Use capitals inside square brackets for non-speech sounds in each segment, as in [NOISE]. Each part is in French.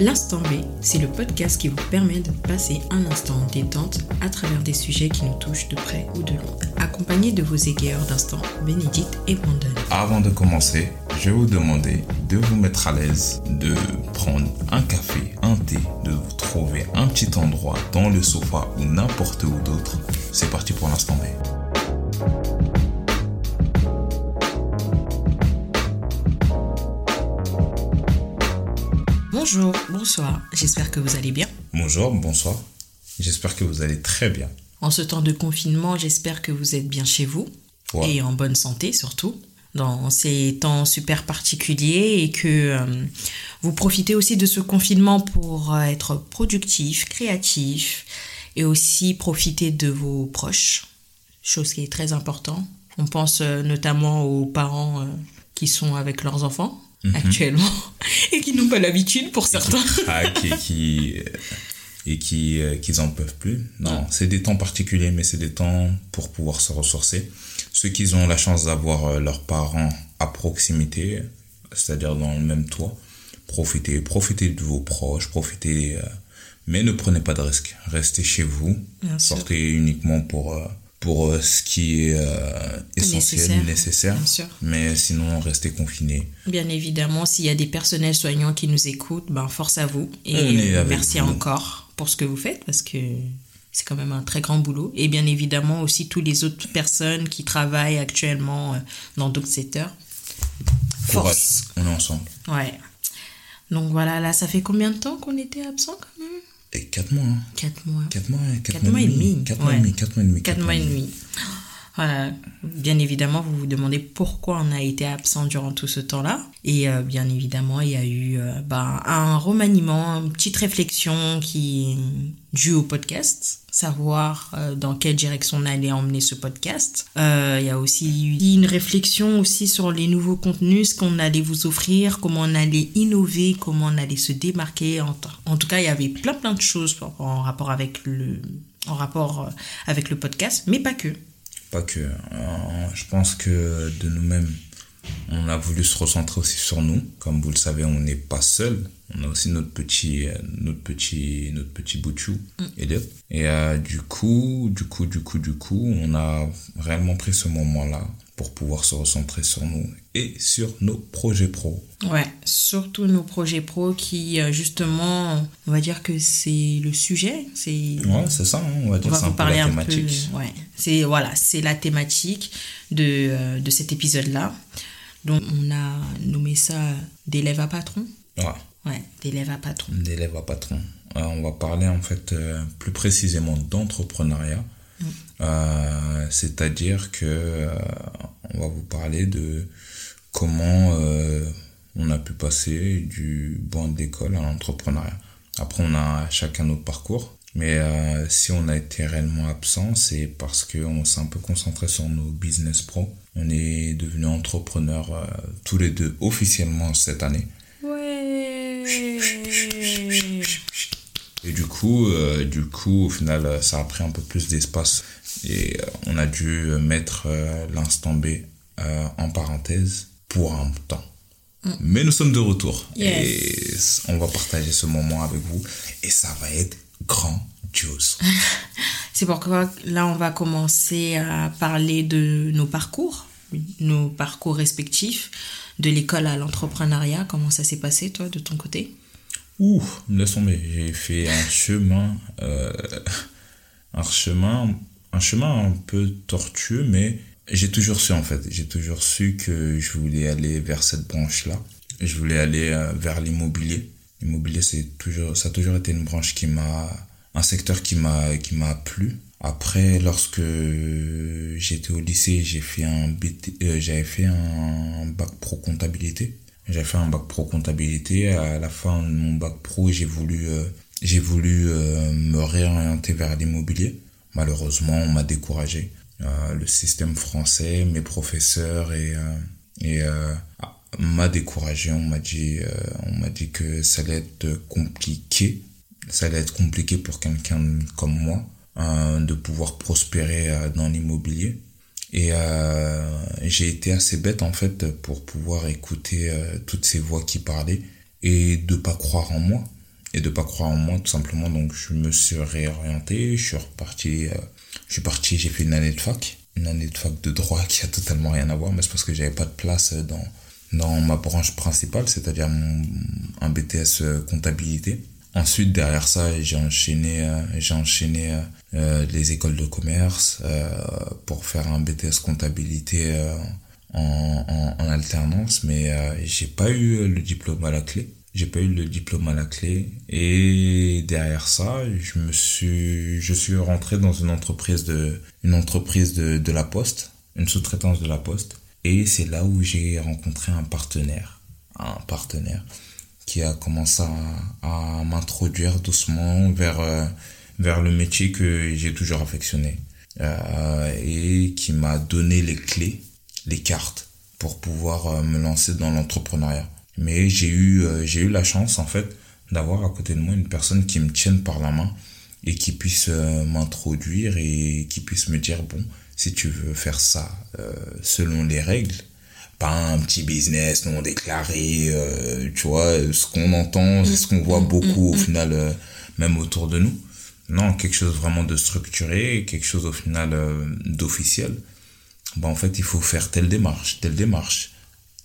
L'instant B, c'est le podcast qui vous permet de passer un instant en détente à travers des sujets qui nous touchent de près ou de loin, accompagné de vos égayeurs d'instant, Bénédicte et Brandon. Avant de commencer, je vais vous demander de vous mettre à l'aise, de prendre un café, un thé, de vous trouver un petit endroit dans le sofa ou n'importe où d'autre. C'est parti pour l'instant B. Bonjour, bonsoir, j'espère que vous allez bien. Bonjour, bonsoir. J'espère que vous allez très bien. En ce temps de confinement, j'espère que vous êtes bien chez vous Ouais. et en bonne santé surtout dans ces temps super particuliers et que euh, vous profitez aussi de ce confinement pour euh, être productif, créatif et aussi profiter de vos proches, chose qui est très important. On pense euh, notamment aux parents qui sont avec leurs enfants actuellement [LAUGHS] et qui n'ont pas l'habitude pour certains. [LAUGHS] craquent et qui et qui euh, qu'ils en peuvent plus. Non, c'est des temps particuliers, mais c'est des temps pour pouvoir se ressourcer. Ceux qui ont la chance d'avoir euh, leurs parents à proximité, c'est-à-dire dans le même toit, profitez, profitez de vos proches, profitez, euh, mais ne prenez pas de risques. Restez chez vous, Bien sûr. sortez uniquement pour euh, pour euh, ce qui est euh, essentiel, Nécessaire. nécessaire. Bien sûr. Mais sinon, restez confinés. Bien évidemment, s'il y a des personnels soignants qui nous écoutent, ben force à vous. Et euh, merci vous. encore pour ce que vous faites parce que c'est quand même un très grand boulot. Et bien évidemment aussi tous les autres personnes qui travaillent actuellement dans d'autres secteurs. Force. Courage. On est ensemble. Ouais. Donc voilà, là, ça fait combien de temps qu'on était absent quand même? 4 mois. Hein. Quatre mois. 4 mois, 4, Quatre mois et demi. 4 mois et demi, 4 mois et demi. Quatre mois et demi. Bien évidemment, vous vous demandez pourquoi on a été absent durant tout ce temps-là. Et euh, bien évidemment, il y a eu euh, bah, un remaniement, une petite réflexion qui est due au podcast, savoir euh, dans quelle direction on allait emmener ce podcast. Il y a aussi eu une réflexion aussi sur les nouveaux contenus, ce qu'on allait vous offrir, comment on allait innover, comment on allait se démarquer. En, en tout cas, il y avait plein plein de choses en- rapport avec le en rapport avec le podcast, mais pas que. Pas que. euh, je pense que de nous-mêmes, on a voulu se recentrer aussi sur nous. Comme vous le savez, on n'est pas seul. On a aussi notre petit, euh, notre petit, notre petit bout de chou, Elliot. Et euh, du coup, du coup, du coup, du coup, on a réellement pris ce moment-là pour pouvoir se recentrer sur nous et sur nos projets pro. Ouais, surtout nos projets pro qui, euh, justement, on va dire que c'est le sujet. C'est Ouais, c'est ça, hein, on va dire c'est un peu parler la un peu. thématique. Ouais, c'est voilà, c'est la thématique de, euh, de cet épisode-là. Donc, on a nommé ça d'élève à patron. Ouais. Ouais, d'élève à patron. d'élève à patron. Euh, on va parler en fait euh, plus précisément d'entrepreneuriat. Euh, C'est-à-dire que euh, on va vous parler de comment on a pu passer du banc d'école à l'entrepreneuriat. Après, on a chacun notre parcours. Mais si on a été réellement absent, c'est parce qu'on s'est un peu concentré sur nos business pro. On est devenus entrepreneurs tous les deux officiellement cette année. Et du coup, euh, du coup, au final, euh, ça a pris un peu plus d'espace et euh, on a dû mettre euh, l'instant B euh, en parenthèse pour un temps. Mais nous sommes de retour Yes. et on va partager ce moment avec vous et ça va être grandiose. [LAUGHS] C'est pourquoi là, on va commencer à parler de nos parcours, nos parcours respectifs, de l'école à l'entrepreneuriat. Comment ça s'est passé, toi, de ton côté? Ouh, laisse tomber. J'ai fait un [LAUGHS] chemin, euh, un chemin, un chemin un peu tortueux, mais j'ai toujours su en fait. J'ai toujours su que je voulais aller vers cette branche-là. Je voulais aller euh, vers l'immobilier. L'immobilier, c'est toujours, ça a toujours été une branche qui m'a, un secteur qui m'a, qui m'a plu. Après, lorsque j'étais au lycée, j'ai fait un BT, euh, j'avais fait un bac pro comptabilité. J'ai fait un bac pro comptabilité. À la fin de mon bac pro, j'ai voulu, euh, j'ai voulu euh, me réorienter vers l'immobilier. Malheureusement, on m'a découragé. Le système français, mes professeurs et, et ah, m'a découragé. On m'a dit, on m'a dit que ça allait être compliqué. Ça allait être compliqué pour quelqu'un comme moi de pouvoir prospérer euh, dans l'immobilier. Et euh, j'ai été assez bête en fait pour pouvoir écouter euh, toutes ces voix qui parlaient et de pas croire en moi. et de pas croire en moi tout simplement. Donc je me suis réorienté, je suis reparti, euh, je suis parti, j'ai fait une année de fac, une année de fac de droit qui a totalement rien à voir, mais c'est parce que j'avais pas de place dans dans ma branche principale, c'est-à-dire un BTS euh, comptabilité. Ensuite, derrière ça, j'ai enchaîné, euh, j'ai enchaîné les écoles de commerce pour faire un BTS comptabilité en alternance, mais j'ai pas eu le diplôme à la clé. J'ai pas eu le diplôme à la clé. Et derrière ça je me suis je suis rentré dans une entreprise de une entreprise de, de la poste une sous-traitance de la poste. Et c'est là où j'ai rencontré un partenaire un partenaire qui a commencé à, m'introduire doucement vers euh, vers le métier que j'ai toujours affectionné euh, et qui m'a donné les clés les cartes pour pouvoir euh, me lancer dans l'entrepreneuriat. Mais j'ai eu, j'ai eu la chance, en fait, d'avoir à côté de moi une personne qui me tienne par la main et qui puisse m'introduire et qui puisse me dire, bon, si tu veux faire ça selon les règles, pas un petit business non déclaré, tu vois, ce qu'on entend, c'est ce qu'on voit mm, beaucoup au mm, mm, final, même autour de nous. Non, quelque chose vraiment de structuré, quelque chose au final d'officiel. Bah, en fait, il faut faire telle démarche, telle démarche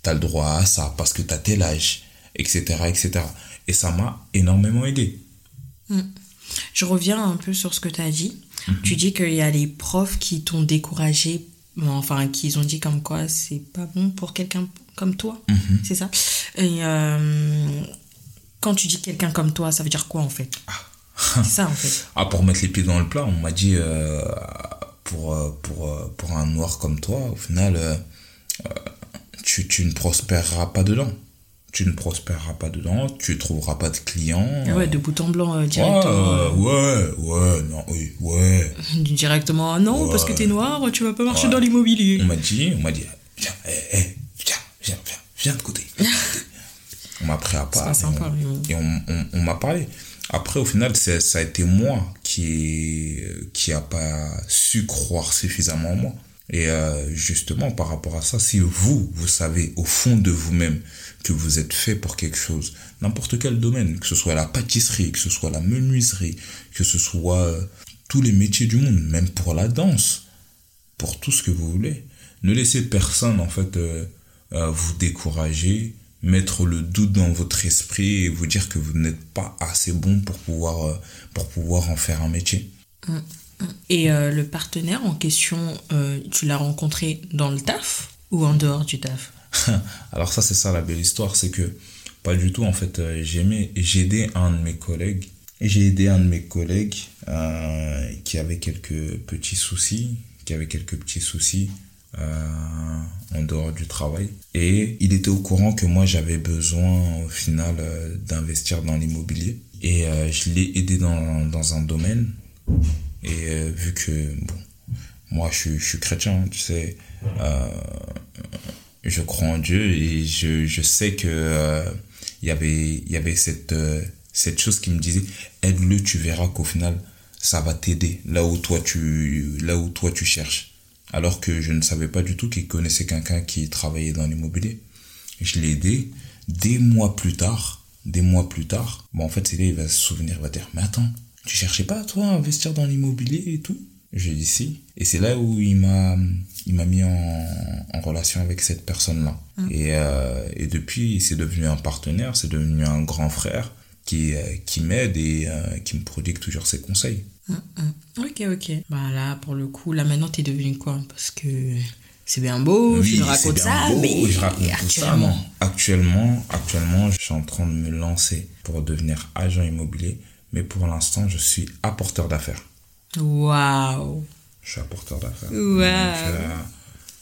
t'as le droit à ça parce que t'as tel âge, etc., etc. Et ça m'a énormément aidé. Je reviens un peu sur ce que tu as dit. Mhm. Tu dis qu'il y a les profs qui t'ont découragé, enfin, qui ont dit comme quoi c'est pas bon pour quelqu'un comme toi. Mhm. C'est ça Et euh, quand tu dis quelqu'un comme toi, ça veut dire quoi en fait? Ah. C'est ça en fait. [LAUGHS] Ah, pour mettre les pieds dans le plat, on m'a dit euh, pour, euh, pour, pour un noir comme toi, au final, tu, tu ne prospéreras pas dedans. Tu ne prospéreras pas dedans, tu trouveras pas de clients. Ah ouais, de bout en blanc euh, directement. Ouais, ouais, non, oui, ouais. [LAUGHS] Directement, non, parce que t'es noir, tu vas pas marcher dans l'immobilier. On m'a dit, on m'a dit, viens, hé, hé, viens, viens, viens, viens de côté. [LAUGHS] on m'a pris à part. Sympa, et on, on, on m'a parlé. Après, au final, ça a été moi qui, qui a pas su croire suffisamment en moi. Et euh, justement, par rapport à ça, si vous, vous savez au fond de vous-même que vous êtes fait pour quelque chose, n'importe quel domaine, que ce soit la pâtisserie, que ce soit la menuiserie, que ce soit euh, tous les métiers du monde, même pour la danse, pour tout ce que vous voulez, ne laissez personne en fait euh, vous décourager, mettre le doute dans votre esprit et vous dire que vous n'êtes pas assez bon pour pouvoir pour pouvoir en faire un métier. Mmh. Et euh, le partenaire en question, euh, tu l'as rencontré dans le taf ou en dehors du taf? [LAUGHS] Alors ça, c'est ça la belle histoire, c'est que pas du tout, en fait, euh, j'ai aidé un de mes collègues, j'ai aidé un de mes collègues qui avait quelques petits soucis, qui avait quelques petits soucis en dehors du travail. Et il était au courant que moi, j'avais besoin, au final, d'investir dans l'immobilier. Et je l'ai aidé dans, un domaine et euh, vu que, bon, moi je, suis chrétien, tu sais, euh, je crois en Dieu et je, je sais que euh, y avait, y avait cette, cette chose qui me disait, aide-le, tu verras qu'au final, ça va t'aider là où toi tu, là où toi tu cherches. Alors que je ne savais pas du tout qu'il connaissait quelqu'un qui travaillait dans l'immobilier. Je l'ai aidé. Des mois plus tard, des mois plus tard, bon, en fait, c'est là, il va se souvenir, il va dire, mais attends, tu cherchais pas, toi, à investir dans l'immobilier et tout? J'ai dit si. Et c'est là où il m'a, il m'a mis en, en, relation avec cette personne-là. Ah. Et, euh, et depuis, c'est devenu un partenaire, c'est devenu un grand frère qui, euh, qui m'aide et euh, qui me prodigue toujours ses conseils. Ah, ah. Ok, ok. Bah là, pour le coup, là maintenant, t'es devenu quoi? Parce que c'est bien beau, oui, je raconte ça, mais je raconte actuellement... ça. Actuellement, actuellement, je suis en train de me lancer pour devenir agent immobilier mais pour l'instant, je suis apporteur d'affaires. Waouh Je suis apporteur d'affaires. Waouh euh,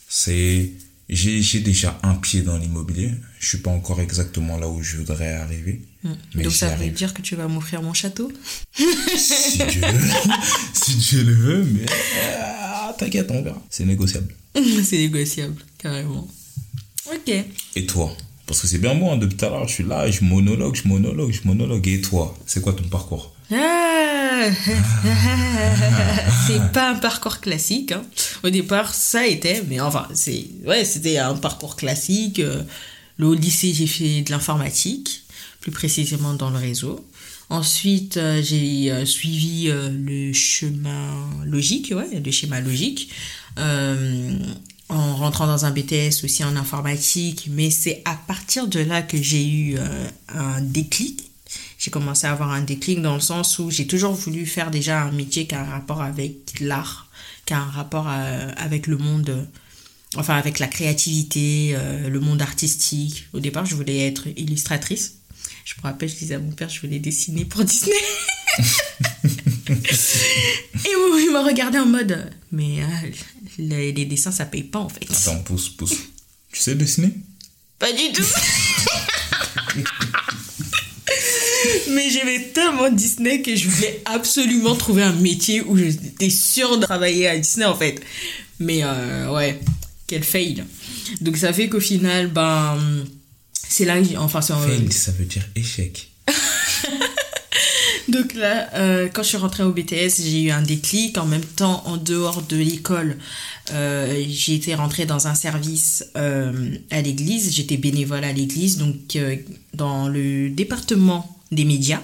C'est... J'ai déjà un pied dans l'immobilier. Je suis pas encore exactement là où je voudrais arriver. Hmm. Mais Donc ça veut dire que tu vas m'offrir mon château? Si Dieu le veut. [LAUGHS] si Dieu le veut, mais... Ah, t'inquiète, on verra. C'est négociable. [LAUGHS] C'est négociable, carrément. Ok. Et toi? Parce que c'est bien bon, hein, depuis tout à l'heure, je suis là, je monologue, je monologue, je monologue. Et toi, c'est quoi ton parcours? Ah, [LAUGHS] c'est pas un parcours classique. Hein. Au départ, ça été, mais enfin, c'est ouais, c'était un parcours classique. Euh, le lycée, j'ai fait de l'informatique. plus précisément dans le réseau. Ensuite, euh, j'ai euh, suivi le chemin logique, ouais, le schéma logique, en rentrant dans un BTS aussi en informatique. Mais c'est à partir de là que j'ai eu un déclic. J'ai commencé à avoir un déclic dans le sens où j'ai toujours voulu faire déjà un métier qui a un rapport avec l'art, qui a un rapport avec le monde enfin avec la créativité, le monde artistique. Au départ, je voulais être illustratrice. Je me rappelle, je disais à mon père, je voulais dessiner pour [LAUGHS] Disney. [LAUGHS] et il m'a regardé en mode, mais euh, les, dessins, ça paye pas en fait. Attends, pousse, pousse. Tu sais dessiner? Pas du tout. [LAUGHS] mais j'aimais tellement Disney que je voulais absolument trouver un métier où j'étais sûre de travailler à Disney en fait. Mais euh, ouais, quel fail. Donc ça fait qu'au final, ben c'est là, enfin, c'est Fail, ça veut dire échec. [LAUGHS] Donc là, euh, quand je suis rentrée au BTS, j'ai eu un déclic. En même temps, en dehors de l'école, euh, j'ai été rentrée dans un service euh, à l'église. J'étais bénévole à l'église, donc dans le département des médias.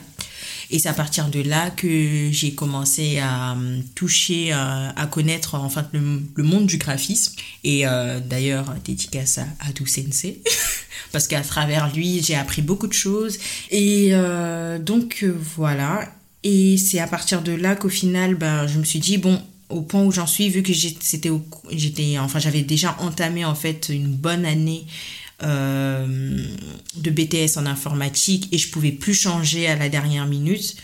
Et c'est à partir de là que j'ai commencé à euh, toucher, à, à connaître enfin le, le, monde du graphisme. Et euh, d'ailleurs, dédicace à Adu Sensei. [LAUGHS] parce qu'à travers lui, j'ai appris beaucoup de choses. Et euh, donc voilà. Et c'est à partir de là qu'au final, ben, je me suis dit, bon, au point où j'en suis, vu que j'étais, j'étais, enfin, j'avais déjà entamé en fait une bonne année euh, de BTS en informatique et je pouvais plus changer à la dernière minute,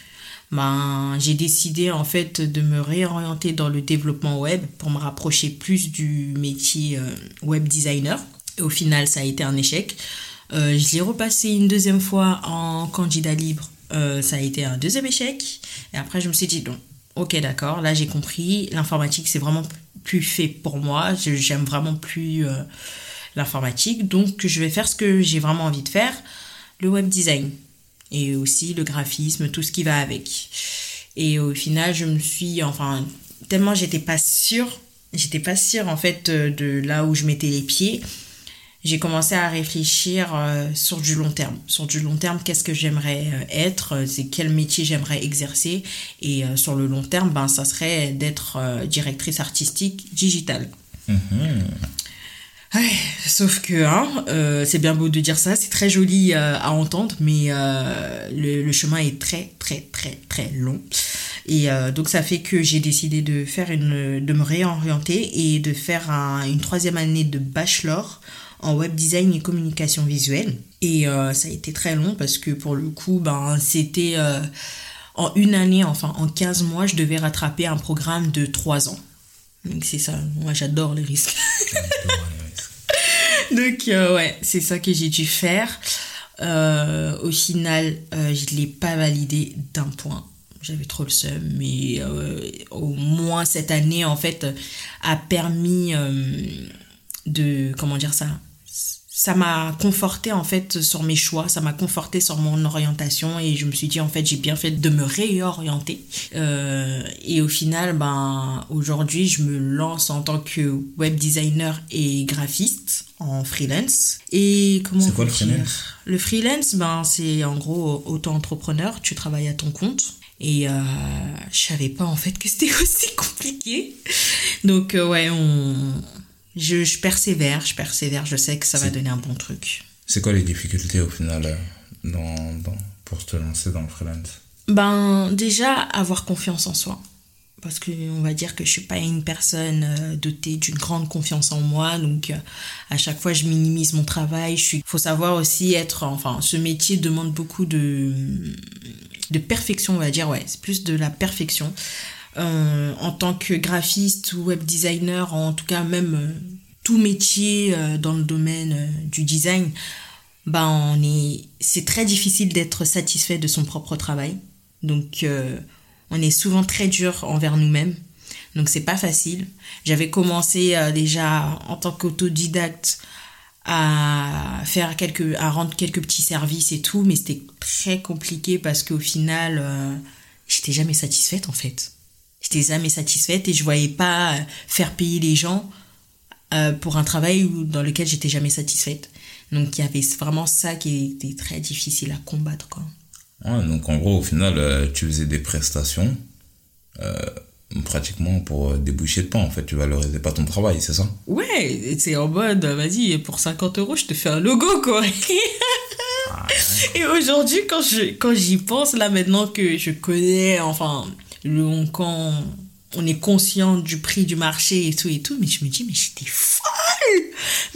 ben, j'ai décidé en fait de me réorienter dans le développement web pour me rapprocher plus du métier euh, web designer. Et au final, ça a été un échec. Euh, je l'ai repassé une deuxième fois en candidat libre. ça a été un deuxième échec. Et après, je me suis dit, non, ok, d'accord, là j'ai compris. L'informatique, c'est vraiment plus fait pour moi. J'aime vraiment plus l'informatique. Donc, je vais faire ce que j'ai vraiment envie de faire, le web design. Et aussi le graphisme, tout ce qui va avec. Et au final, je me suis, enfin, tellement j'étais pas sûre, j'étais pas sûre en fait de là où je mettais les pieds. J'ai commencé à réfléchir euh, sur du long terme. Sur du long terme, qu'est-ce que j'aimerais euh, être, c'est quel métier j'aimerais exercer. Et euh, sur le long terme, ben, ça serait d'être directrice artistique digitale. Mm-hmm. Sauf que hein, euh, c'est bien beau de dire ça, c'est très joli euh, à entendre, mais euh, le, chemin est très très très très long. Et donc ça fait que j'ai décidé de faire une, de me réorienter et de faire une troisième année de bachelor en web design et communication visuelle. Et ça a été très long parce que pour le coup, ben c'était en une année, enfin en 15 mois, je devais rattraper un programme de 3 ans. Donc c'est ça, moi j'adore les risques. Donc, euh, ouais, c'est ça que j'ai dû faire. Euh, au final, euh, je ne l'ai pas validé d'un point. J'avais trop le seum, mais au moins cette année, en fait, a permis de, comment dire ça, ça m'a conforté en fait sur mes choix, ça m'a conforté sur mon orientation et je me suis dit en fait j'ai bien fait de me réorienter. Euh, et au final, ben aujourd'hui je me lance en tant que web designer et graphiste en freelance. Et comment C'est quoi le freelance? Le freelance, ben c'est en gros auto-entrepreneur, tu travailles à ton compte. Et euh, je savais pas en fait que c'était [LAUGHS] aussi compliqué. Donc euh, ouais, on, je, je, persévère, je persévère, je sais que ça va donner un bon truc. C'est quoi les difficultés au final euh, dans, dans, pour te lancer dans le freelance? Ben déjà avoir confiance en soi. Parce qu'on va dire que je suis pas une personne euh, dotée d'une grande confiance en moi, donc euh, à chaque fois je minimise mon travail. Il faut savoir aussi être, enfin, ce métier demande beaucoup de, de perfection, on va dire, ouais, c'est plus de la perfection. Euh, en tant que graphiste ou web designer, en tout cas même euh, tout métier euh, dans le domaine du design, bah on est, c'est très difficile d'être satisfait de son propre travail. Donc on est souvent très dur envers nous-mêmes. Donc c'est pas facile. J'avais commencé déjà en tant qu'autodidacte à faire quelques à rendre quelques petits services et tout mais c'était très compliqué parce qu'au final j'étais jamais satisfaite en fait j'étais jamais satisfaite et je voyais pas euh, faire payer les gens euh, pour un travail dans lequel j'étais jamais satisfaite. Donc il y avait vraiment ça qui était très difficile à combattre. Quoi. donc en gros, au final, euh, tu faisais des prestations euh, pratiquement pour déboucher de pain. En fait, tu valorisais pas ton travail, c'est ça? Ouais, c'est en mode, vas-y, pour 50 euros, je te fais un logo, quoi. [LAUGHS] Ah, et aujourd'hui, quand je quand j'y pense, là, maintenant que je connais, enfin, le, quand on est conscient du prix du marché et tout et tout, mais je me dis, mais j'étais folle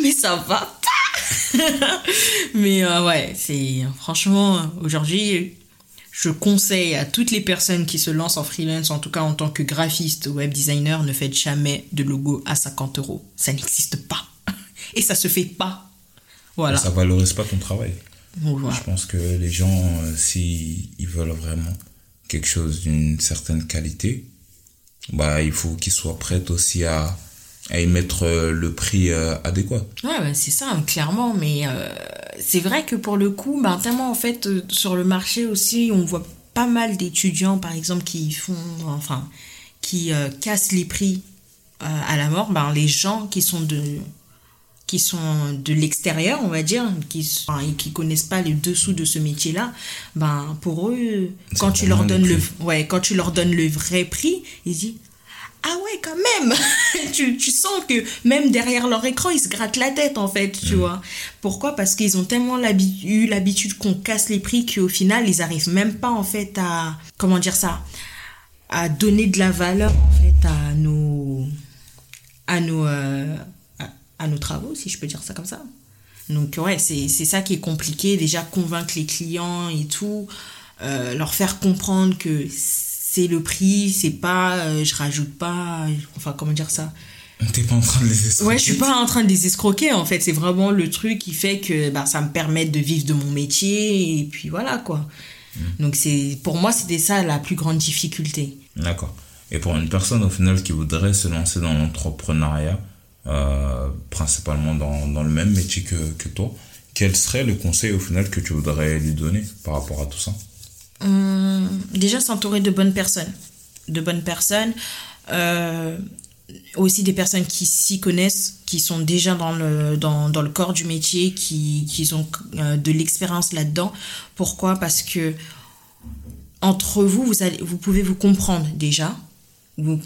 Mais ça va pas [LAUGHS] Mais euh, ouais, c'est franchement, aujourd'hui, je conseille à toutes les personnes qui se lancent en freelance, en tout cas en tant que graphiste ou web designer, ne faites jamais de logo à 50 euros. Ça n'existe pas. [LAUGHS] Et ça se fait pas. Voilà. Ça valorise pas ton travail. Je pense que les gens, euh, s'ils veulent vraiment quelque chose d'une certaine qualité, bah, il faut qu'ils soient prêts aussi à, à y mettre euh, le prix euh, adéquat. Ouais, c'est ça, clairement. Mais c'est vrai que pour le coup, bah, tellement en fait, sur le marché aussi, on voit pas mal d'étudiants, par exemple, qui font, enfin, qui cassent les prix à la mort. Bah, les gens qui sont de qui sont de l'extérieur, on va dire, qui enfin, et qui connaissent pas les dessous de ce métier-là, ben pour eux, quand tu leur donnes le, ouais, quand tu leur donnes le vrai prix, ils disent ah ouais quand même, [LAUGHS] tu, tu, sens que même derrière leur écran ils se grattent la tête en fait, tu mm. vois. Pourquoi? Parce qu'ils ont tellement eu l'habitude qu'on casse les prix qu'au final ils arrivent même pas en fait à comment dire ça, à donner de la valeur en fait à nos à nos euh, à nos travaux, si je peux dire ça comme ça. Donc ouais, c'est ça qui est compliqué, déjà convaincre les clients et tout, euh, leur faire comprendre que c'est le prix, c'est pas, euh, je rajoute pas, enfin comment dire ça? T'es pas en train de les escroquer Ouais, je suis pas en train de les escroquer en fait, c'est vraiment le truc qui fait que bah, ça me permet de vivre de mon métier et puis voilà quoi. Hmm. Donc c'est pour moi c'était ça la plus grande difficulté. D'accord. Et pour une personne au final qui voudrait se lancer dans l'entrepreneuriat, euh, principalement dans, dans, le même métier que, que, toi, quel serait le conseil au final que tu voudrais lui donner par rapport à tout ça? Hum, Déjà s'entourer de bonnes personnes. De bonnes personnes. Euh, aussi des personnes qui s'y connaissent, qui sont déjà dans le, dans, dans le corps du métier, qui, qui ont euh, de l'expérience là-dedans. Pourquoi? Parce que entre vous, vous, allez, vous pouvez vous comprendre déjà.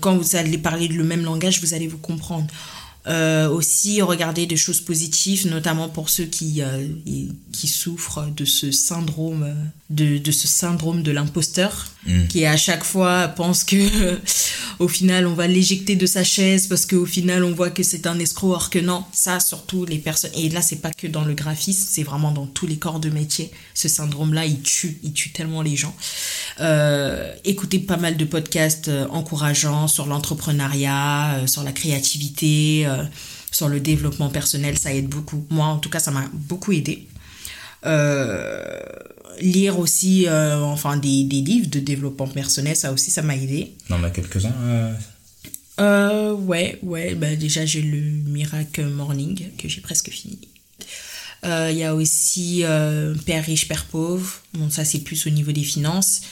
Quand vous allez parler le même langage, vous allez vous comprendre. Euh, aussi regarder des choses positives, notamment pour ceux qui, euh, qui souffrent de ce syndrome de, de ce syndrome de l'imposteur, mm. qui à chaque fois pense que [LAUGHS] au final on va l'éjecter de sa chaise parce qu'au final on voit que c'est un escroc, or que non, ça surtout les personnes, et là c'est pas que dans le graphisme, c'est vraiment dans tous les corps de métier, ce syndrome-là il tue, il tue tellement les gens. Euh, écoutez pas mal de podcasts euh, encourageants sur l'entrepreneuriat, euh, sur la créativité, sur le développement personnel, ça aide beaucoup. Moi en tout cas ça m'a beaucoup aidé. Euh, lire aussi euh, enfin des, des, livres de développement personnel, ça aussi ça m'a aidé. Il en a quelques-uns euh... euh ouais, ouais, bah déjà j'ai le Miracle Morning que j'ai presque fini. Il y a aussi Père riche, Père pauvre. Bon, ça c'est plus au niveau des finances.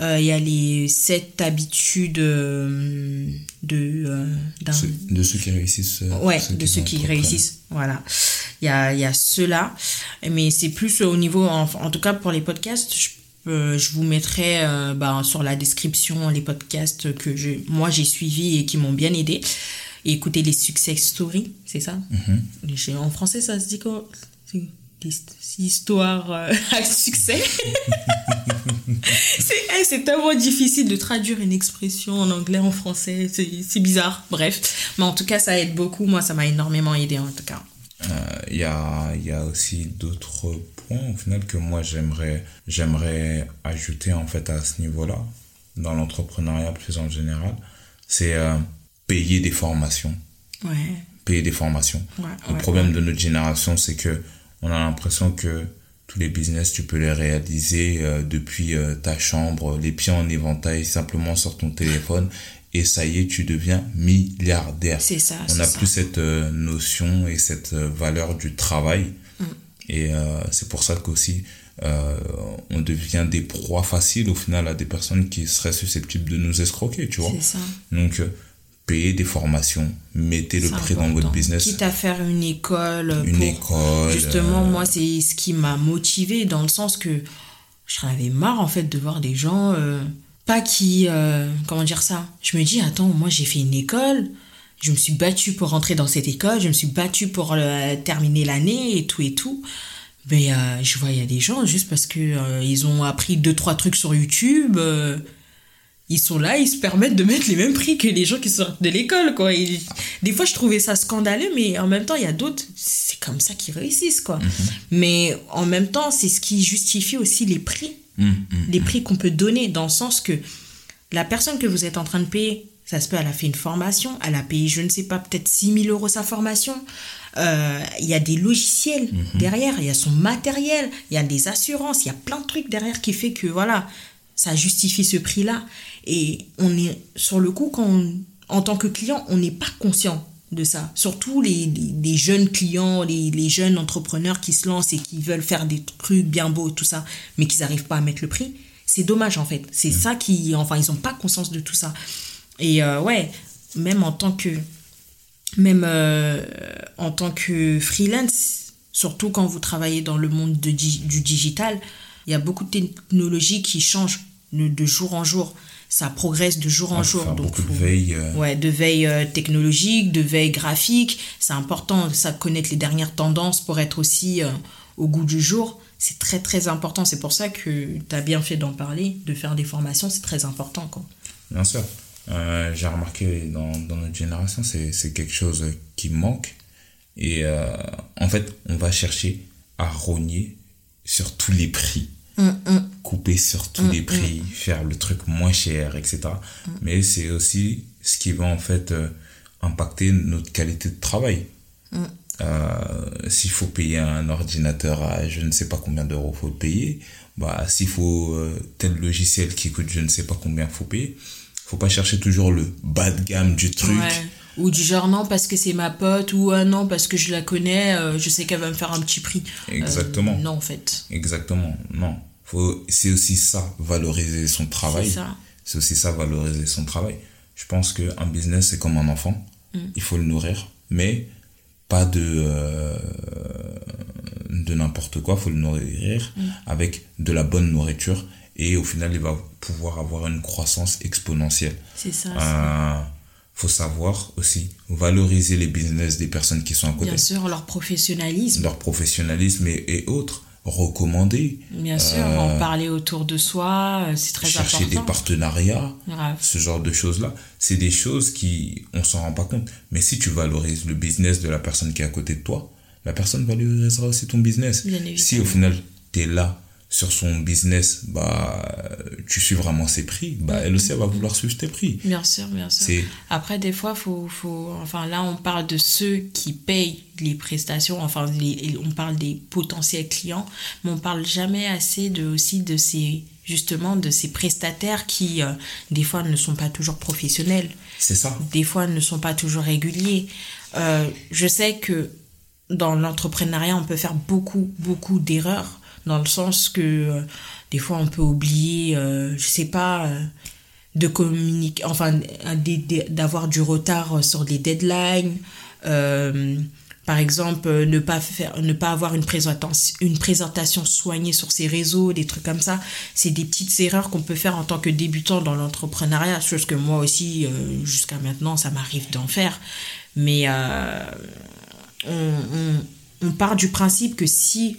Euh, il y a les sept habitudes euh, de, euh, de ceux qui réussissent. ouais, de ceux qui réussissent. Voilà. Il y a, y a ceux-là. Mais c'est plus au niveau, en, en, tout cas pour les podcasts, je, je vous mettrai bah, sur la description les podcasts que je, moi j'ai suivis et qui m'ont bien aidé. Et écoutez les success stories, c'est ça? Mm-hmm. En français, ça se dit quoi? Histoire euh, [LAUGHS] à succès. Eh, c'est tellement difficile de traduire une expression en anglais, en français. C'est bizarre. Bref. Mais en tout cas, ça aide beaucoup. Moi, ça m'a énormément aidé en tout cas. Il euh, y, a, aussi d'autres points au final que moi j'aimerais j'aimerais ajouter en fait à ce niveau-là dans l'entrepreneuriat plus en général c'est euh, payer des formations ouais. payer des formations le problème de notre génération c'est que on a l'impression que tous les business, tu peux les réaliser euh, depuis euh, ta chambre, les pieds en éventail, simplement sur ton téléphone. Et ça y est, tu deviens milliardaire. C'est ça. On n'a plus cette euh, notion et cette valeur du travail. Mm. Et c'est pour ça qu'aussi, on devient des proies faciles au final à des personnes qui seraient susceptibles de nous escroquer, tu vois. C'est ça. Donc, payez des formations, mettez le prix dans votre business. Quitte à faire une école. Une pour- école, Justement, euh, moi, c'est ce qui m'a motivée dans le sens que j'en avais marre, en fait, de voir des gens. euh, pas qui. euh, comment dire ça? Je me dis, attends, moi, j'ai fait une école. Je me suis battue pour rentrer dans cette école. Je me suis battue pour terminer l'année et tout et tout. Mais je vois, il y a des gens, juste parce que ils ont appris deux, trois trucs sur YouTube. Ils sont là, ils se permettent de mettre les mêmes prix que les gens qui sortent de l'école, quoi. Et des fois, je trouvais ça scandaleux, mais en même temps, il y a d'autres, c'est comme ça qu'ils réussissent, quoi. Mais en même temps, c'est ce qui justifie aussi les prix, hum, hum. les prix qu'on peut donner, dans le sens que la personne que vous êtes en train de payer, ça se peut, elle a fait une formation, elle a payé, je ne sais pas, peut-être 6 000 euros sa formation. Euh, Il y a des logiciels derrière, il y a son matériel, il y a des assurances, il y a plein de trucs derrière qui fait que, voilà, ça justifie ce prix-là. Et on est, sur le coup, quand on- en tant que client, on n'est pas conscient de ça. Surtout les, les, les jeunes clients, les, les jeunes entrepreneurs qui se lancent et qui veulent faire des trucs bien beaux, tout ça, mais qui n'arrivent pas à mettre le prix. C'est dommage, en fait. C'est ça qui... Enfin, ils n'ont pas conscience de tout ça. Et euh, ouais, même en tant que... Même euh, en tant que freelance, surtout quand vous travaillez dans le monde de du digital, il y a beaucoup de technologies qui changent de, de jour en jour. Ça progresse de jour en Ah, faut jour. Donc, beaucoup de faut- veille. euh, Ouais, de veille euh, technologique, de veille graphique. C'est important de ça connaître les dernières tendances pour être aussi euh, au goût du jour. C'est très très important. C'est pour ça que tu as bien fait d'en parler, de faire des formations, c'est très important. Quoi. Bien sûr. J'ai remarqué dans, dans notre génération, c'est c'est quelque chose qui manque. Et en fait, on va chercher à rogner sur tous les prix. Couper sur tous les prix, faire le truc moins cher, etc. Mais c'est aussi ce qui va en fait euh, impacter notre qualité de travail. Euh, S'il faut payer un ordinateur à je ne sais pas combien d'euros faut le payer, bah s'il faut euh, tel logiciel qui coûte je ne sais pas combien faut payer, faut pas chercher toujours le bas de gamme du truc. Ouais. Ou du genre non parce que c'est ma pote, ou ah non parce que je la connais, euh, je sais qu'elle va me faire un petit prix. Exactement. non, en fait. Exactement. Non. Faut, c'est aussi ça, valoriser son travail. C'est aussi ça, valoriser son travail. Je pense qu'un business, c'est comme un enfant. Mm. Il faut le nourrir, mais pas de, euh, de n'importe quoi. Il faut le nourrir Mm. avec de la bonne nourriture. Et au final, il va pouvoir avoir une croissance exponentielle. C'est ça. Euh, faut savoir aussi valoriser les business des personnes qui sont à côté. Bien sûr, leur professionnalisme. Leur professionnalisme et, et autres. Recommander. Bien sûr, Euh, en parler autour de soi, euh, c'est très chercher des important. partenariats, Grave. ce genre de choses-là, c'est des choses qui, on s'en rend pas compte. Mais si tu valorises le business de la personne qui est à côté de toi, la personne valorisera aussi ton business. Bien Si au final, tu es là sur son business, bah, tu suis vraiment ses prix, bah, elle aussi, elle va vouloir suivre tes prix. Bien sûr, bien sûr. Après, des fois, faut, faut, enfin, là, on parle de ceux qui payent les prestations, enfin, les- on parle des potentiels clients, mais on parle jamais assez de, aussi de ces, justement, de ces prestataires qui, euh, des fois, ne sont pas toujours professionnels, c'est ça. des fois, ne sont pas toujours réguliers. Euh, je sais que dans l'entrepreneuriat, on peut faire beaucoup, beaucoup d'erreurs, dans le sens que euh, des fois, on peut oublier, euh, je sais pas, euh, de communiquer, enfin, euh, d'avoir du retard sur les deadlines. par exemple, ne pas, ne pas avoir une présentation, une présentation soignée sur ses réseaux, des trucs comme ça. C'est des petites erreurs qu'on peut faire en tant que débutant dans l'entrepreneuriat, chose que moi aussi, jusqu'à maintenant, ça m'arrive d'en faire. Mais on part du principe que si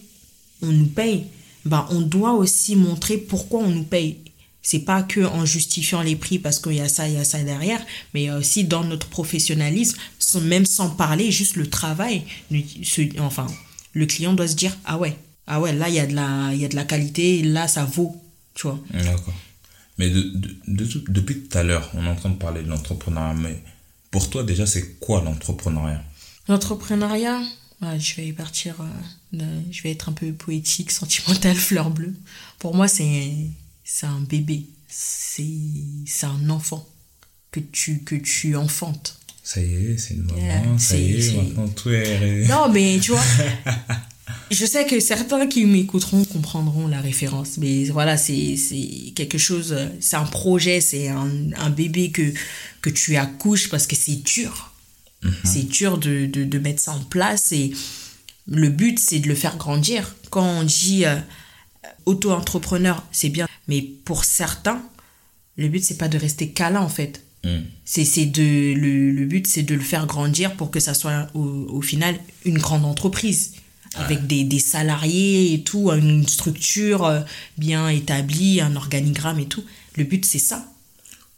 on nous paye, ben on doit aussi montrer pourquoi on nous paye. C'est pas que en justifiant les prix parce qu'il y a ça, il y a ça derrière, mais aussi dans notre professionnalisme, sans- même sans parler, juste le travail. Enfin, le client doit se dire ah ouais, ah ouais, là il y a de la, il y a de la qualité, là ça vaut, tu vois. D'accord. Mais de, de- depuis tout à l'heure, on est en train de parler de l'entrepreneuriat, mais pour toi, déjà, c'est quoi l'entrepreneuriat? L'entrepreneuriat, ouais, je vais partir, euh, je vais être un peu poétique, sentimentale, [LAUGHS] fleur bleue. Pour moi, c'est un bébé, c'est un enfant que tu que tu enfantes. Ça y est, c'est une maman, ça y est, maintenant tout est... [LAUGHS] Non, mais tu vois, [LAUGHS] Je sais que certains qui m'écouteront comprendront la référence, mais voilà, c'est quelque chose, c'est un projet, c'est un, un, bébé que, que tu accouches parce que c'est dur. Mhm. C'est dur de, de, de, mettre ça en place et le but, c'est de le faire grandir. Quand on dit euh, auto-entrepreneur, c'est bien, mais pour certains, le but, c'est pas de rester câlin en fait. Mm. C'est de le, le but, c'est de le faire grandir pour que ça soit au, au final une grande entreprise avec des, des, salariés et tout, une structure euh, bien établie, un organigramme et tout. Le but, c'est ça.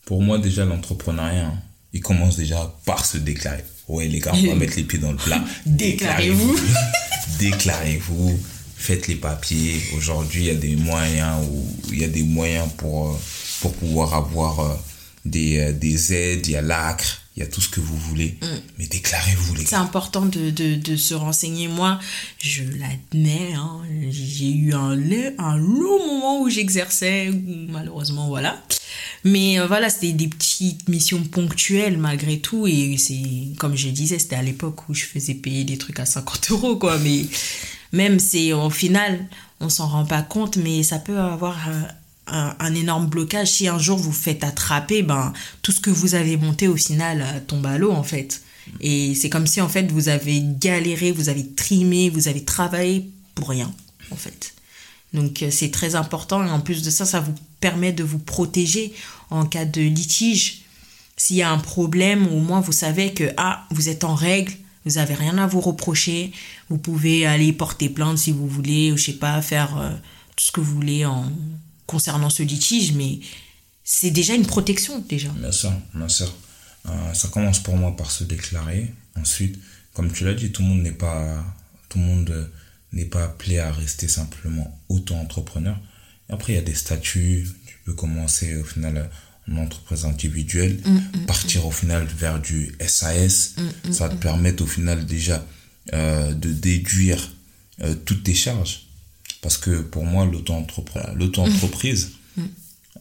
Pour moi, déjà, l'entrepreneuriat, hein, il commence déjà par se déclarer. Ouais, les gars, on va [LAUGHS] mettre les pieds dans le plat. Déclarez-vous. [LAUGHS] Déclarez-vous. Faites les papiers. Aujourd'hui, il y a des moyens où il y a des moyens pour, euh, pour pouvoir avoir euh, des, des aides. Il y a l'ACRE il y a tout ce que vous voulez. Mm. Mais déclarez-vous, les. C'est important de, de, de, se renseigner. Moi, je l'admets, hein, j'ai eu un, un long moment où j'exerçais, malheureusement, voilà. Mais euh, voilà, c'était des petites missions ponctuelles malgré tout. Et c'est, comme je disais, c'était à l'époque où je faisais payer des trucs à 50 euros, quoi. Mais même, c'est au final, on s'en rend pas compte, mais ça peut avoir euh, un, énorme blocage. Si un jour vous faites attraper, ben, tout ce que vous avez monté au final euh, tombe à l'eau en fait. Et c'est comme si en fait vous avez galéré, vous avez trimé, vous avez travaillé pour rien en fait. Donc euh, c'est très important et en plus de ça, ça vous permet de vous protéger en cas de litige. S'il y a un problème, au moins vous savez que ah, vous êtes en règle, vous avez rien à vous reprocher, vous pouvez aller porter plainte si vous voulez, ou je sais pas, faire euh, tout ce que vous voulez en, concernant ce litige, mais c'est déjà une protection déjà. Bien sûr, bien sûr. Euh, ça commence pour moi par se déclarer. Ensuite, comme tu l'as dit, tout le monde n'est pas, tout le monde n'est pas appelé à rester simplement auto-entrepreneur. Après, il y a des statuts. Tu peux commencer au final en entreprise individuelle, mm, mm, partir au final vers du SAS. Mm, ça va te permettre au final déjà euh, de déduire euh, toutes tes charges. Parce que pour moi, l'auto-entreprise, mm.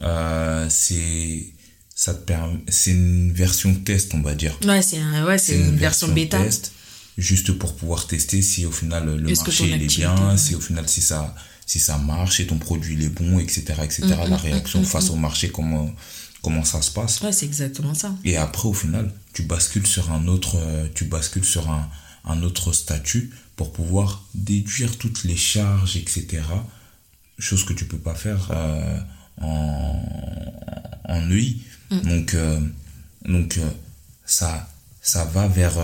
euh, c'est ça te c'est une version test, on va dire. Ouais, c'est ouais, une, version, bêta. Test, juste pour pouvoir tester si au final le marché il est bien, si au final si ça, si ça marche, si ton produit il est bon, etc. etc. Mm, la réaction face au marché, comment, comment ça se passe. Ouais, c'est exactement ça. Et après, au final, tu bascules sur un autre, tu bascules sur un, un autre statut pour pouvoir déduire toutes les charges, etc. Chose que tu peux pas faire euh, en, en EI. Mm. Donc, euh, donc euh, ça, ça va vers,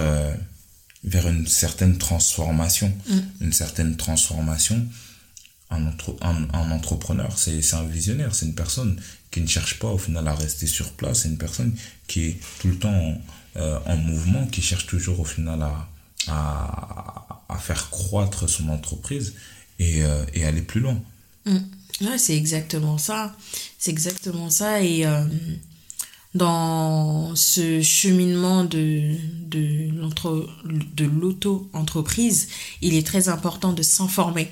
vers une certaine transformation. Mm. Une certaine transformation. Un, entre, un, un entrepreneur, c'est un visionnaire, c'est une personne qui ne cherche pas au final à rester sur place, c'est une personne qui est tout le temps en mouvement, qui cherche toujours au final à, à, faire croître son entreprise et, euh, aller plus loin. Mm. Ouais, c'est exactement ça. C'est exactement ça. Et euh, dans ce cheminement de, l'auto-entreprise, il est très important de s'informer.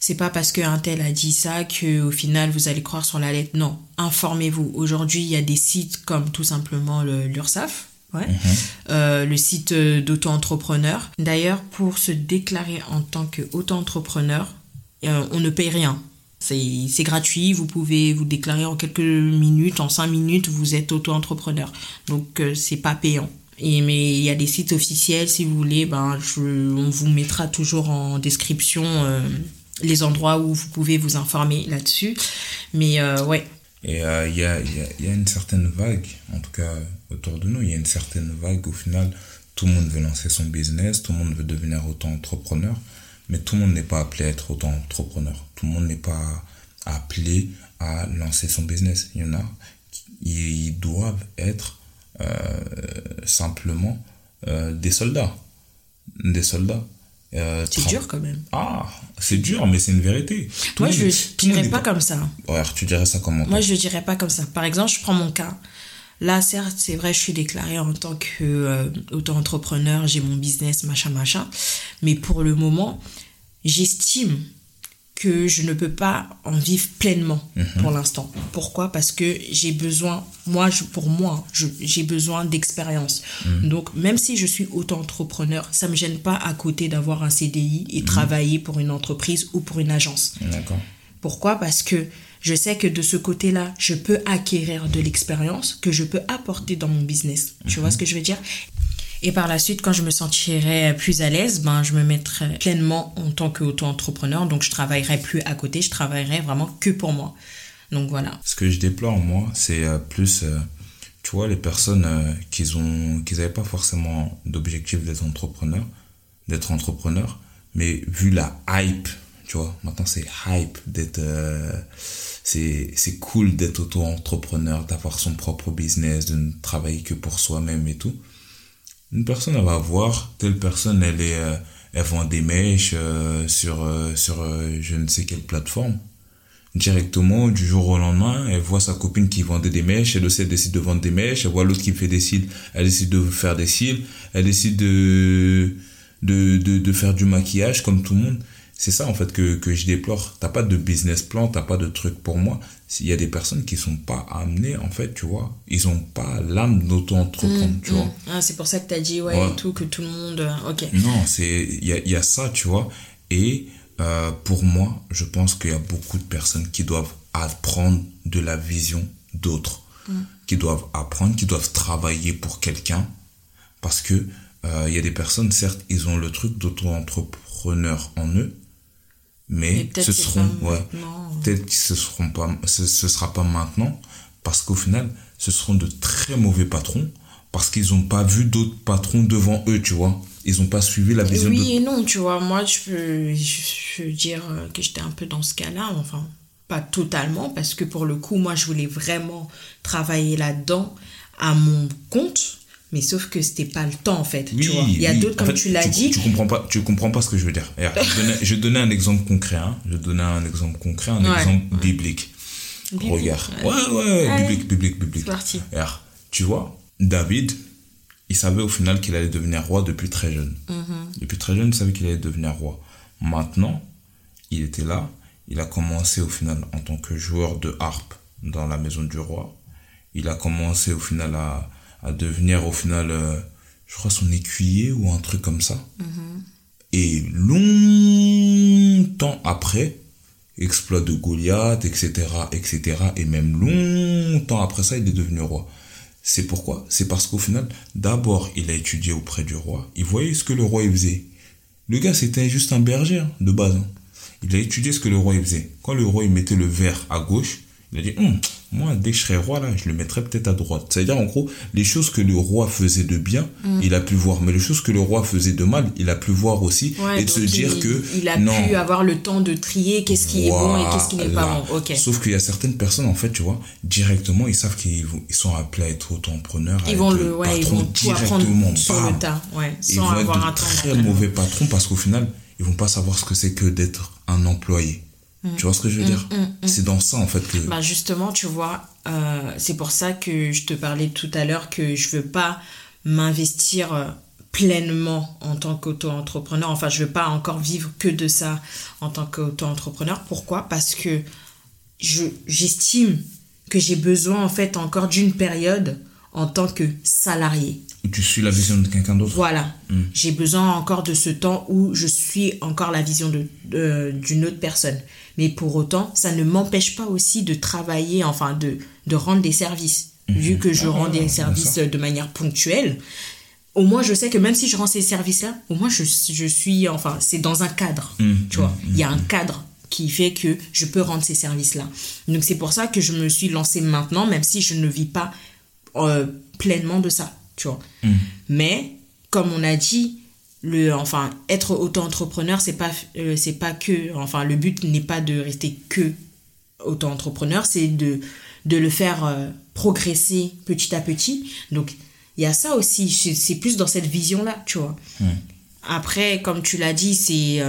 C'est pas parce qu'un tel a dit ça que au final vous allez croire sur la lettre. Non, informez-vous. Aujourd'hui, il y a des sites comme tout simplement l'URSAF Ouais. Mhm. Euh, le site euh, d'auto-entrepreneur. D'ailleurs, pour se déclarer en tant qu'auto-entrepreneur, euh, on ne paye rien. C'est gratuit, vous pouvez vous déclarer en quelques minutes, en cinq minutes, vous êtes auto-entrepreneur. Donc, c'est pas payant. Et, mais il y a des sites officiels, si vous voulez, ben, je, on vous mettra toujours en description les endroits où vous pouvez vous informer là-dessus. Mais ouais, et euh, il y, a, une certaine vague, en tout cas autour de nous, il y a une certaine vague au final. Tout le monde veut lancer son business, tout le monde veut devenir auto-entrepreneur, mais tout le monde n'est pas appelé à être auto-entrepreneur. Tout le monde n'est pas appelé à lancer son business. Il y en a, ils doivent être euh, simplement euh, des soldats. Des soldats. Euh, c'est dur quand même. Ah, c'est dur, mais c'est une vérité. Moi, je dirais pas, comme ça. Ouais, tu dirais ça comment Moi, je dirais pas comme ça. Par exemple, je prends mon cas. Là, certes, c'est vrai, je suis déclarée en tant que euh, auto-entrepreneur, j'ai mon business, machin, machin. Mais pour le moment, j'estime que je ne peux pas en vivre pleinement Mhm. pour l'instant. Pourquoi? Parce que j'ai besoin, moi, je- pour moi, j'ai besoin d'expérience. Mhm. Donc, même si je suis auto-entrepreneur, ça me gêne pas à côté d'avoir un CDI Mhm. et travailler pour une entreprise ou pour une agence. D'accord. Pourquoi? Parce que je sais que de ce côté-là, je peux acquérir de l'expérience que je peux apporter dans mon business. Tu vois ce que je veux dire? Et par la suite, quand je me sentirai plus à l'aise, ben, je me mettrai pleinement en tant qu'auto-entrepreneur. Donc, je travaillerai plus à côté, je travaillerai vraiment que pour moi. Donc, voilà. Ce que je déplore, moi, c'est euh, plus, euh, tu vois, les personnes euh, qui n'avaient pas forcément d'objectif d'être entrepreneur, d'être entrepreneur, mais vu la hype, tu vois, maintenant c'est hype d'être, c'est, c'est cool d'être auto-entrepreneur, d'avoir son propre business, de ne travailler que pour soi-même et tout. Une personne, elle va voir, telle personne, elle est, euh, elle vend des mèches euh, sur, euh, sur je ne sais quelle plateforme. Directement du jour au lendemain elle voit sa copine qui vendait des mèches elle aussi décide de vendre des mèches elle voit l'autre qui fait des cils elle décide de faire des cils elle décide de de, de, de faire du maquillage comme tout le monde. C'est ça en fait que, que je déplore. T'as pas de business plan t'as pas de truc pour moi il y a des personnes qui sont pas amenées en fait tu vois ils ont pas l'âme d'auto-entreprendre tu vois Ah, c'est pour ça que tu as dit, ouais, Ouais. et tout, que tout le monde. euh, Ok. non, c'est il y a, il y a ça, tu vois. Et euh, pour moi, je pense qu'il y a beaucoup de personnes qui doivent apprendre de la vision d'autres, qui doivent apprendre, qui doivent travailler pour quelqu'un, parce que euh, il y a des personnes, certes, ils ont le truc d'auto-entrepreneur en eux, mais, ce seront, ouais, peut-être que ce seront pas, ce, ce sera pas maintenant, parce qu'au final, ce seront de très mauvais patrons, parce qu'ils n'ont pas vu d'autres patrons devant eux, tu vois. Ils n'ont pas suivi la vision de Oui et non, tu vois, moi je peux, je peux dire euh, que j'étais un peu dans ce cas-là, enfin pas totalement, parce que pour le coup, moi je voulais vraiment travailler là-dedans à mon compte, mais sauf que c'était pas le temps en fait, tu vois. Il y a oui. d'autres, comme fait, tu l'as dit, Tu comprends pas, tu comprends pas ce que je veux dire. Regarde, je, vais donner, je un exemple concret. Hein. Je donner un exemple concret, un Ouais, exemple biblique. Biblique, Regarde. ouais. Ouais, biblique, biblique, biblique. C'est parti. Regarde, tu vois, David, il savait au final qu'il allait devenir roi depuis très jeune. Mm-hmm. Depuis très jeune, il savait qu'il allait devenir roi. Maintenant, il était là. Il a commencé au final en tant que joueur de harpe dans la maison du roi. Il a commencé au final à, à devenir au final, euh, je crois, son écuyer ou un truc comme ça. Et longtemps après, exploit de Goliath, etc., etc., et même longtemps après ça, il est devenu roi. C'est pourquoi? C'est parce qu'au final, d'abord, il a étudié auprès du roi. Il voyait ce que le roi il faisait. Le gars, c'était juste un berger, hein, de base. hein. Il a étudié ce que le roi il faisait. Quand le roi il mettait le verre à gauche, il a dit, Hum, moi, dès que je serais roi, là, je le mettrais peut-être à droite. C'est-à-dire, en gros, les choses que le roi faisait de bien, il a pu voir. Mais les choses que le roi faisait de mal, il a pu voir aussi. Ouais, et de se dire il, que, il a non, pu avoir le temps de trier qu'est-ce qui est bon et qu'est-ce qui n'est pas bon. Sauf qu'il y a certaines personnes, en fait, tu vois, directement, ils savent qu'ils ils sont appelés à être auto-entrepreneurs. à Ils vont être le, ouais, ils vont tout apprendre directement, sur bam. le tas, ouais, Ils vont être avoir de un très mauvais patrons parce qu'au final, ils vont pas savoir ce que c'est que d'être un employé. Tu vois ce que je veux dire C'est dans ça, en fait, que... Mm, Bah justement, tu vois, euh, c'est pour ça que je te parlais tout à l'heure que je veux pas m'investir euh, pleinement en tant qu'auto-entrepreneur. Enfin, je veux pas encore vivre que de ça en tant qu'auto-entrepreneur. Pourquoi? Parce que je j'estime que j'ai besoin en fait encore d'une période en tant que salarié. tu suis la vision de quelqu'un d'autre. Voilà. J'ai besoin encore de ce temps où je suis encore la vision de, de- d'une autre personne. Mais pour autant, ça ne m'empêche pas aussi de travailler, enfin de, de rendre des services. Vu que je Ah, rends des services de manière ponctuelle, au moins je sais que même si je rends ces services-là, au moins je, je suis, enfin, c'est dans un cadre. Mm, tu vois, il y a un cadre qui fait que je peux rendre ces services-là. Donc c'est pour ça que je me suis lancée maintenant, même si je ne vis pas euh, pleinement de ça, tu vois. Mais comme on a dit, le, enfin, être auto-entrepreneur, c'est pas, euh, c'est pas que, enfin, le but n'est pas de rester que auto-entrepreneur, c'est de, de le faire euh, progresser petit à petit. Donc, il y a ça aussi, c'est plus dans cette vision-là, tu vois. Après, comme tu l'as dit, c'est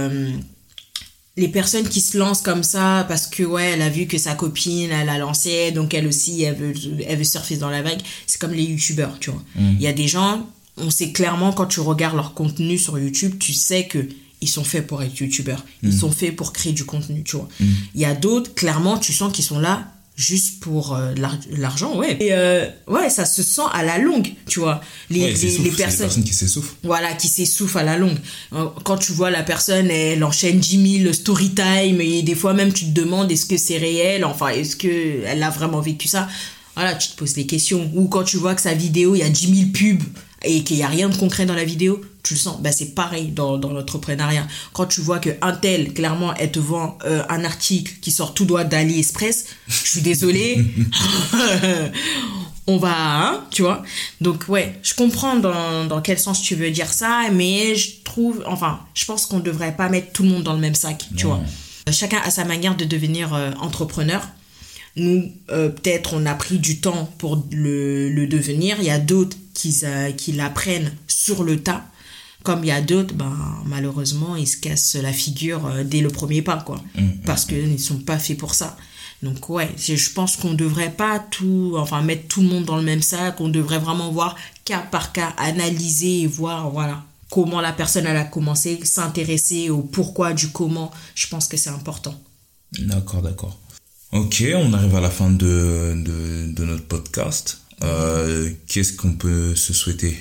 les personnes qui se lancent comme ça parce que, ouais, elle a vu que sa copine, elle a lancé, donc elle aussi, elle veut, elle veut surfer dans la vague. C'est comme les youtubeurs, tu vois. Il y a des gens, on sait clairement quand tu regardes leur contenu sur YouTube, tu sais que ils sont faits pour être youtubeurs. Ils Mm. sont faits pour créer du contenu, tu vois. Il y a d'autres, clairement, tu sens qu'ils sont là juste pour euh, l'ar- l'argent, ouais. Et euh, ouais, ça se sent à la longue, tu vois. Les, Ouais, les- les les personnes qui s'essoufflent. voilà, qui s'essouffle à la longue. Euh, Quand tu vois la personne, elle enchaîne 10 000 story time et des fois même tu te demandes est-ce que c'est réel, enfin est-ce que elle a vraiment vécu ça? Voilà, tu te poses des questions. Ou quand tu vois que sa vidéo, il y a 10 000 pubs et qu'il n'y a rien de concret dans la vidéo, tu le sens. Bah, c'est pareil dans, dans l'entrepreneuriat. Quand tu vois que un tel, clairement, elle te vend euh, un article qui sort tout droit d'AliExpress, je suis désolée. [LAUGHS] on va, hein, tu vois. Donc, ouais, je comprends dans, dans quel sens tu veux dire ça, mais je trouve, enfin, je pense qu'on ne devrait pas mettre tout le monde dans le même sac, tu Non. vois. Chacun a sa manière de devenir euh, entrepreneur. Nous, euh, peut-être, on a pris du temps pour le, le devenir. Il y a d'autres qui, euh, qui l'apprennent sur le tas. Comme il y a d'autres, ben, malheureusement, ils se cassent la figure euh, dès le premier pas, quoi. Parce qu'ils ne sont pas faits pour ça. Donc, ouais, je pense qu'on ne devrait pas tout, enfin, mettre tout le monde dans le même sac. On devrait vraiment voir cas par cas, analyser et voir, voilà, comment la personne elle a commencé, s'intéresser au pourquoi du comment. Je pense que c'est important. D'accord, d'accord. Ok, on arrive à la fin de, de, de notre podcast. Euh, Qu'est-ce qu'on peut se souhaiter?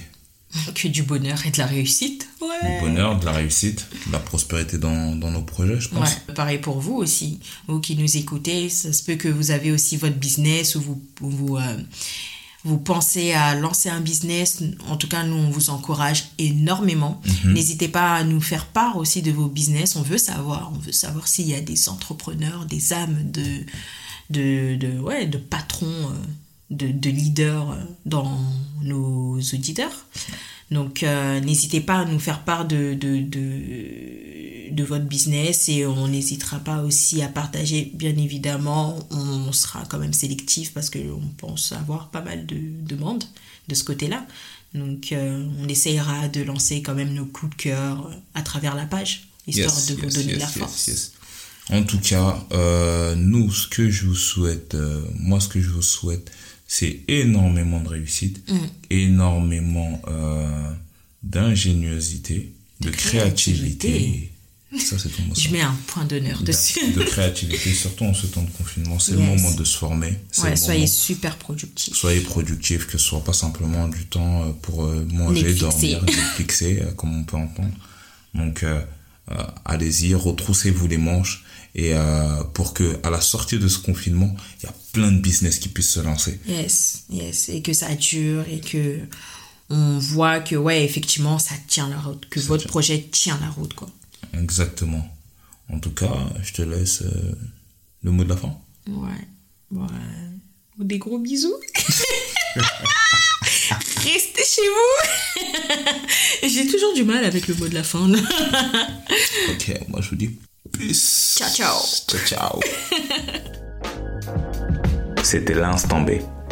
Que du bonheur et de la réussite. Du bonheur, de la réussite, de la prospérité dans, dans nos projets, je pense. Ouais, pareil pour vous aussi, vous qui nous écoutez, ça se peut que vous avez aussi votre business ou vous, ou vous, euh, vous pensez à lancer un business. En tout cas, nous, on vous encourage énormément. N'hésitez pas à nous faire part aussi de vos business. On veut savoir, on veut savoir s'il y a des entrepreneurs, des âmes de, de, de, ouais, de patrons, euh, de, de leaders euh, dans nos auditeurs. Donc, euh, n'hésitez pas à nous faire part de, de, de, de votre business et on n'hésitera pas aussi à partager, bien évidemment. On sera quand même sélectif parce qu'on pense avoir pas mal de demandes de ce côté-là. Donc, euh, on essayera de lancer quand même nos coups de cœur à travers la page, histoire Yes, de vous donner yes, la force. En tout cas, euh, nous, ce que je vous souhaite, moi, ce que je vous souhaite, c'est énormément de réussite, Mm. énormément euh, d'ingéniosité, de, créativité. créativité. Ça, c'est. Je mets un point d'honneur dessus. de créativité, surtout en ce temps de confinement. C'est le moment de se former. C'est Ouais, le soyez moment. super productifs. Soyez productif, que ce soit pas simplement du temps euh, pour euh, manger, Netflixer. dormir, Netflixer, [LAUGHS] euh, comme on peut entendre. Donc, euh, euh, allez-y, retroussez-vous les manches et euh, pour que à la sortie de ce confinement, il y a plein de business qui puissent se lancer. Yes, yes, et que ça dure et que on voit que ouais, effectivement, ça tient la route, que votre tient. projet tient la route quoi. Exactement. En tout cas, je te laisse euh, le mot de la fin. Ouais, ouais. Des gros bisous. [LAUGHS] Restez chez vous. J'ai toujours du mal avec le mot de la fin. Ok, moi je vous dis peace. Ciao, ciao. Ciao, ciao. [LAUGHS] C'était l'instant B.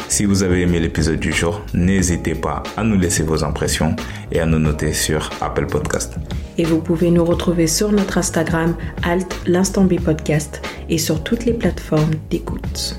Si vous avez aimé l'épisode du jour, n'hésitez pas à nous laisser vos impressions et à nous noter sur Apple Podcast. Et vous pouvez nous retrouver sur notre Instagram, Alt l'Instant B Podcast, et sur toutes les plateformes d'écoute.